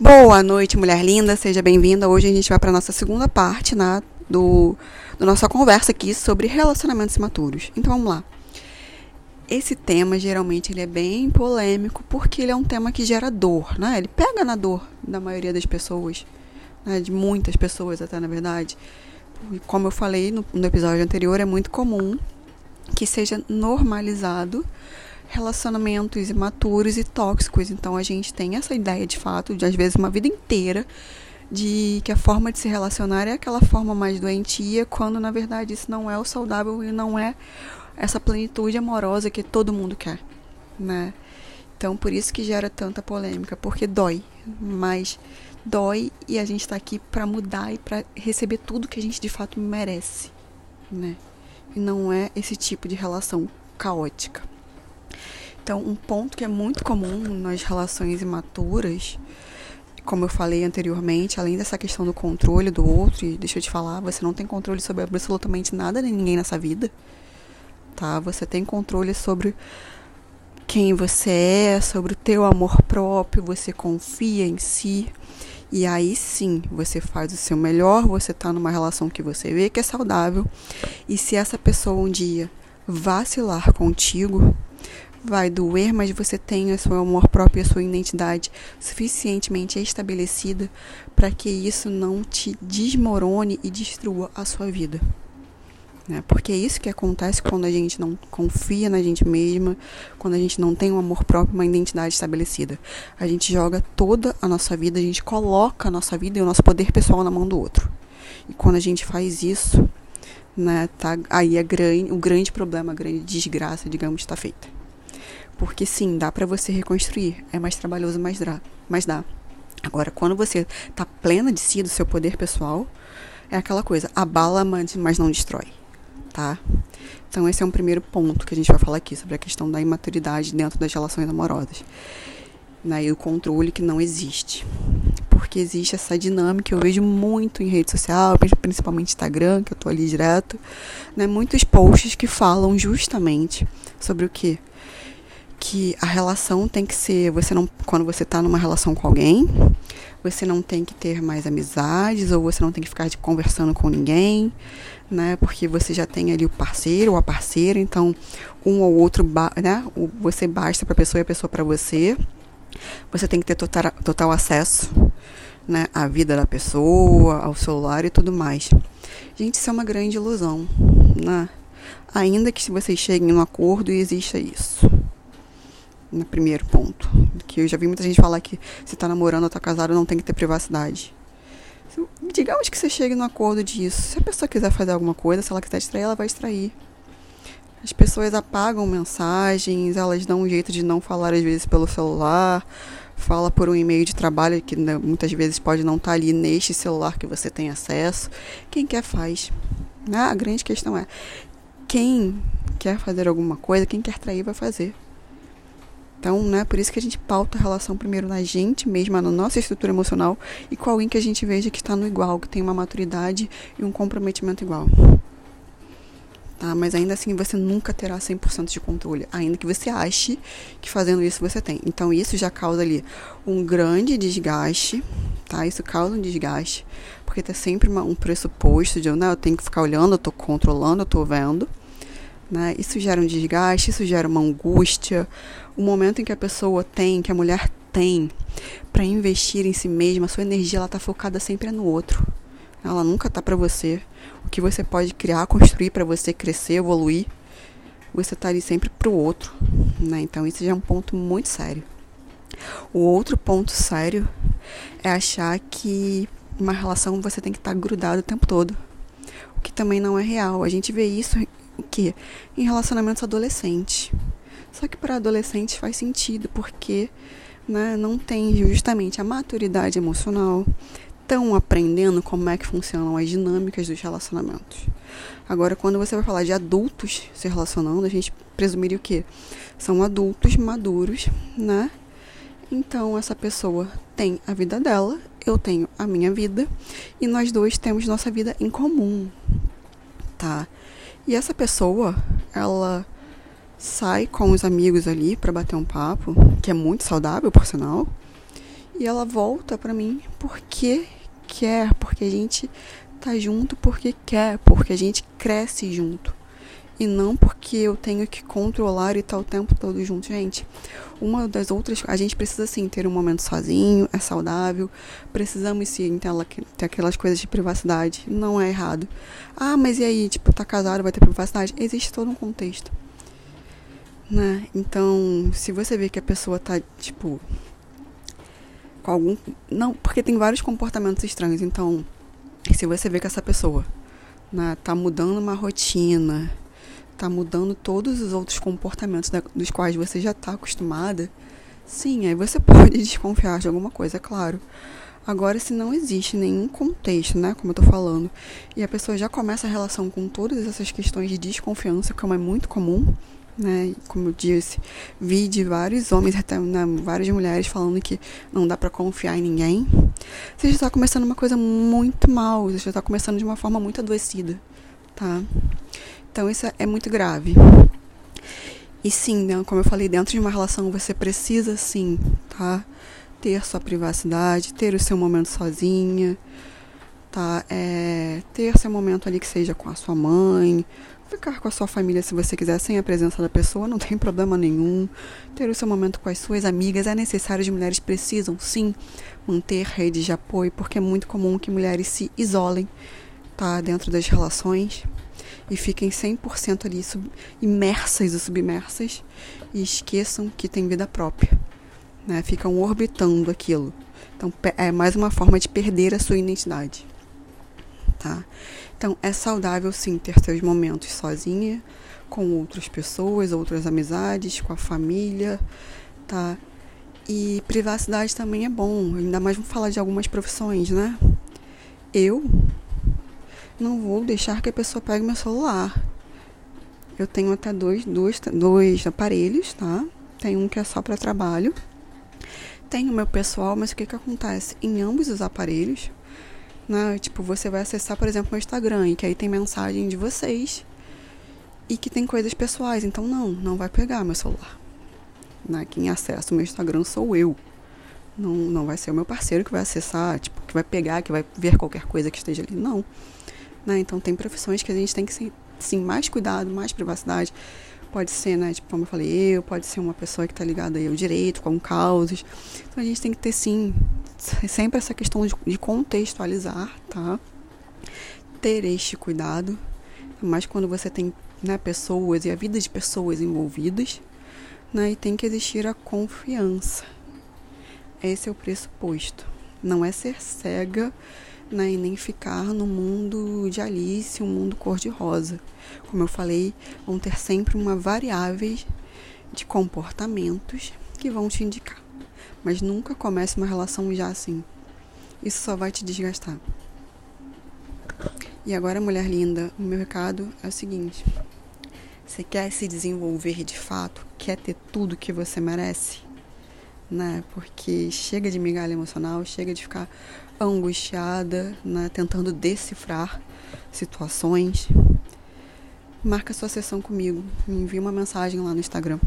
Boa noite, mulher linda, seja bem-vinda. Hoje a gente vai para nossa segunda parte né, do, do nossa conversa aqui sobre relacionamentos imaturos. Então vamos lá. Esse tema geralmente ele é bem polêmico porque ele é um tema que gera dor, né? Ele pega na dor da maioria das pessoas, né? de muitas pessoas até na verdade. E como eu falei no, no episódio anterior, é muito comum que seja normalizado relacionamentos imaturos e tóxicos. Então a gente tem essa ideia de fato, de às vezes uma vida inteira, de que a forma de se relacionar é aquela forma mais doentia, quando na verdade isso não é o saudável e não é essa plenitude amorosa que todo mundo quer, né? Então por isso que gera tanta polêmica, porque dói, mas dói e a gente está aqui para mudar e para receber tudo que a gente de fato merece, né? E não é esse tipo de relação caótica. Então, um ponto que é muito comum nas relações imaturas, como eu falei anteriormente, além dessa questão do controle do outro, e deixa eu te falar, você não tem controle sobre absolutamente nada de ninguém nessa vida, tá? Você tem controle sobre quem você é, sobre o teu amor próprio, você confia em si. E aí sim, você faz o seu melhor, você tá numa relação que você vê que é saudável. E se essa pessoa um dia vacilar contigo, vai doer, mas você tem o seu amor próprio e a sua identidade suficientemente estabelecida para que isso não te desmorone e destrua a sua vida. Né? Porque é isso que acontece quando a gente não confia na gente mesma, quando a gente não tem um amor próprio, uma identidade estabelecida. A gente joga toda a nossa vida, a gente coloca a nossa vida e o nosso poder pessoal na mão do outro. E quando a gente faz isso, né, tá, aí é grande, o grande problema, a grande desgraça, digamos, está feita. Porque sim, dá para você reconstruir. É mais trabalhoso, mas dá. Mas dá. Agora, quando você tá plena de si, do seu poder pessoal, é aquela coisa, abala, mas não destrói, tá? Então esse é um primeiro ponto que a gente vai falar aqui sobre a questão da imaturidade dentro das relações amorosas. Né, e o controle que não existe. Porque existe essa dinâmica, eu vejo muito em rede social, principalmente Instagram, que eu tô ali direto, né, muitos posts que falam justamente sobre o que? Que a relação tem que ser, você não, quando você está numa relação com alguém, você não tem que ter mais amizades ou você não tem que ficar conversando com ninguém, né? Porque você já tem ali o parceiro ou a parceira, então um ou outro, né? Você basta para a pessoa e a pessoa para você. Você tem que ter total, total acesso, né, à vida da pessoa, ao celular e tudo mais. Gente, isso é uma grande ilusão, né? Ainda que se vocês cheguem num acordo e exista isso no primeiro ponto. Que eu já vi muita gente falar que se tá namorando ou tá casado não tem que ter privacidade. Digamos que você chegue no acordo disso. Se a pessoa quiser fazer alguma coisa, se ela quiser distrair, ela vai distrair. As pessoas apagam mensagens, elas dão um jeito de não falar às vezes pelo celular, fala por um e-mail de trabalho que né, muitas vezes pode não estar tá ali neste celular que você tem acesso. Quem quer faz. Né? A grande questão é quem quer fazer alguma coisa, quem quer trair vai fazer. Então, né, por isso que a gente pauta a relação primeiro na gente mesma, na nossa estrutura emocional, e com alguém que a gente veja que está no igual, que tem uma maturidade e um comprometimento igual. Tá? Mas ainda assim você nunca terá 100% de controle, ainda que você ache que fazendo isso você tem. Então isso já causa ali um grande desgaste, tá? Isso causa um desgaste, porque tem sempre uma, um pressuposto de, né, eu tenho que ficar olhando, eu tô controlando, eu tô vendo. Né? Isso gera um desgaste, isso gera uma angústia. O momento em que a pessoa tem, que a mulher tem, para investir em si mesma, a sua energia ela está focada sempre no outro. Ela nunca está para você. O que você pode criar, construir para você crescer, evoluir, você está ali sempre para o outro. Né? Então isso já é um ponto muito sério. O outro ponto sério é achar que uma relação você tem que estar tá grudado o tempo todo. O que também não é real. A gente vê isso o quê? Em relacionamentos adolescentes. Só que para adolescentes faz sentido, porque né, não tem justamente a maturidade emocional, estão aprendendo como é que funcionam as dinâmicas dos relacionamentos. Agora, quando você vai falar de adultos se relacionando, a gente presumiria o quê? São adultos maduros, né? Então, essa pessoa tem a vida dela, eu tenho a minha vida, e nós dois temos nossa vida em comum, tá? E essa pessoa, ela sai com os amigos ali para bater um papo, que é muito saudável, por sinal. E ela volta para mim porque quer, porque a gente tá junto porque quer, porque a gente cresce junto. E não porque eu tenho que controlar e estar tá o tempo todo junto, gente. Uma das outras, a gente precisa sim ter um momento sozinho, é saudável. Precisamos sim ter, ter aquelas coisas de privacidade, não é errado. Ah, mas e aí, tipo, tá casado, vai ter privacidade? Existe todo um contexto. Né? Então, se você vê que a pessoa tá, tipo, com algum. Não, porque tem vários comportamentos estranhos. Então, se você vê que essa pessoa né, tá mudando uma rotina, tá mudando todos os outros comportamentos da, dos quais você já tá acostumada, sim, aí você pode desconfiar de alguma coisa, é claro. Agora, se não existe nenhum contexto, né, como eu tô falando, e a pessoa já começa a relação com todas essas questões de desconfiança, como é muito comum, né? Como eu disse, vi de vários homens, até né, várias mulheres falando que não dá para confiar em ninguém. Você já está começando uma coisa muito mal, você já está começando de uma forma muito adoecida, tá? Então isso é muito grave. E sim, né, como eu falei, dentro de uma relação você precisa sim, tá? Ter sua privacidade, ter o seu momento sozinha, tá? É, ter seu momento ali que seja com a sua mãe, Ficar com a sua família se você quiser, sem a presença da pessoa, não tem problema nenhum. Ter o seu momento com as suas amigas é necessário. As mulheres precisam, sim, manter redes de apoio, porque é muito comum que mulheres se isolem tá, dentro das relações e fiquem 100% ali sub, imersas e submersas e esqueçam que tem vida própria. Né? Ficam orbitando aquilo. Então, é mais uma forma de perder a sua identidade. Tá? Então, é saudável sim ter seus momentos sozinha, com outras pessoas, outras amizades, com a família, tá? E privacidade também é bom, ainda mais vamos falar de algumas profissões, né? Eu não vou deixar que a pessoa pegue meu celular. Eu tenho até dois, dois, dois aparelhos, tá? Tem um que é só para trabalho. Tem o meu pessoal, mas o que, que acontece? Em ambos os aparelhos, né? Tipo, você vai acessar, por exemplo, meu Instagram, e que aí tem mensagem de vocês e que tem coisas pessoais. Então, não, não vai pegar meu celular. Né? Quem acessa o meu Instagram sou eu. Não, não vai ser o meu parceiro que vai acessar, tipo, que vai pegar, que vai ver qualquer coisa que esteja ali. Não. Né? Então, tem profissões que a gente tem que, sim, sim mais cuidado, mais privacidade. Pode ser, né, tipo, como eu falei, eu, pode ser uma pessoa que está ligada ao direito, com causas. Então a gente tem que ter, sim, sempre essa questão de, de contextualizar, tá? Ter este cuidado, mas quando você tem né, pessoas e a vida de pessoas envolvidas, né, e tem que existir a confiança. Esse é o pressuposto. Não é ser cega né, e nem ficar no mundo de Alice, um mundo cor-de-rosa. Como eu falei, vão ter sempre uma variável de comportamentos que vão te indicar. Mas nunca comece uma relação já assim. Isso só vai te desgastar. E agora, mulher linda, o meu recado é o seguinte: você quer se desenvolver de fato? Quer ter tudo que você merece? Né? Porque chega de migalha emocional, chega de ficar angustiada, né? tentando decifrar situações. Marca sua sessão comigo, me envia uma mensagem lá no Instagram.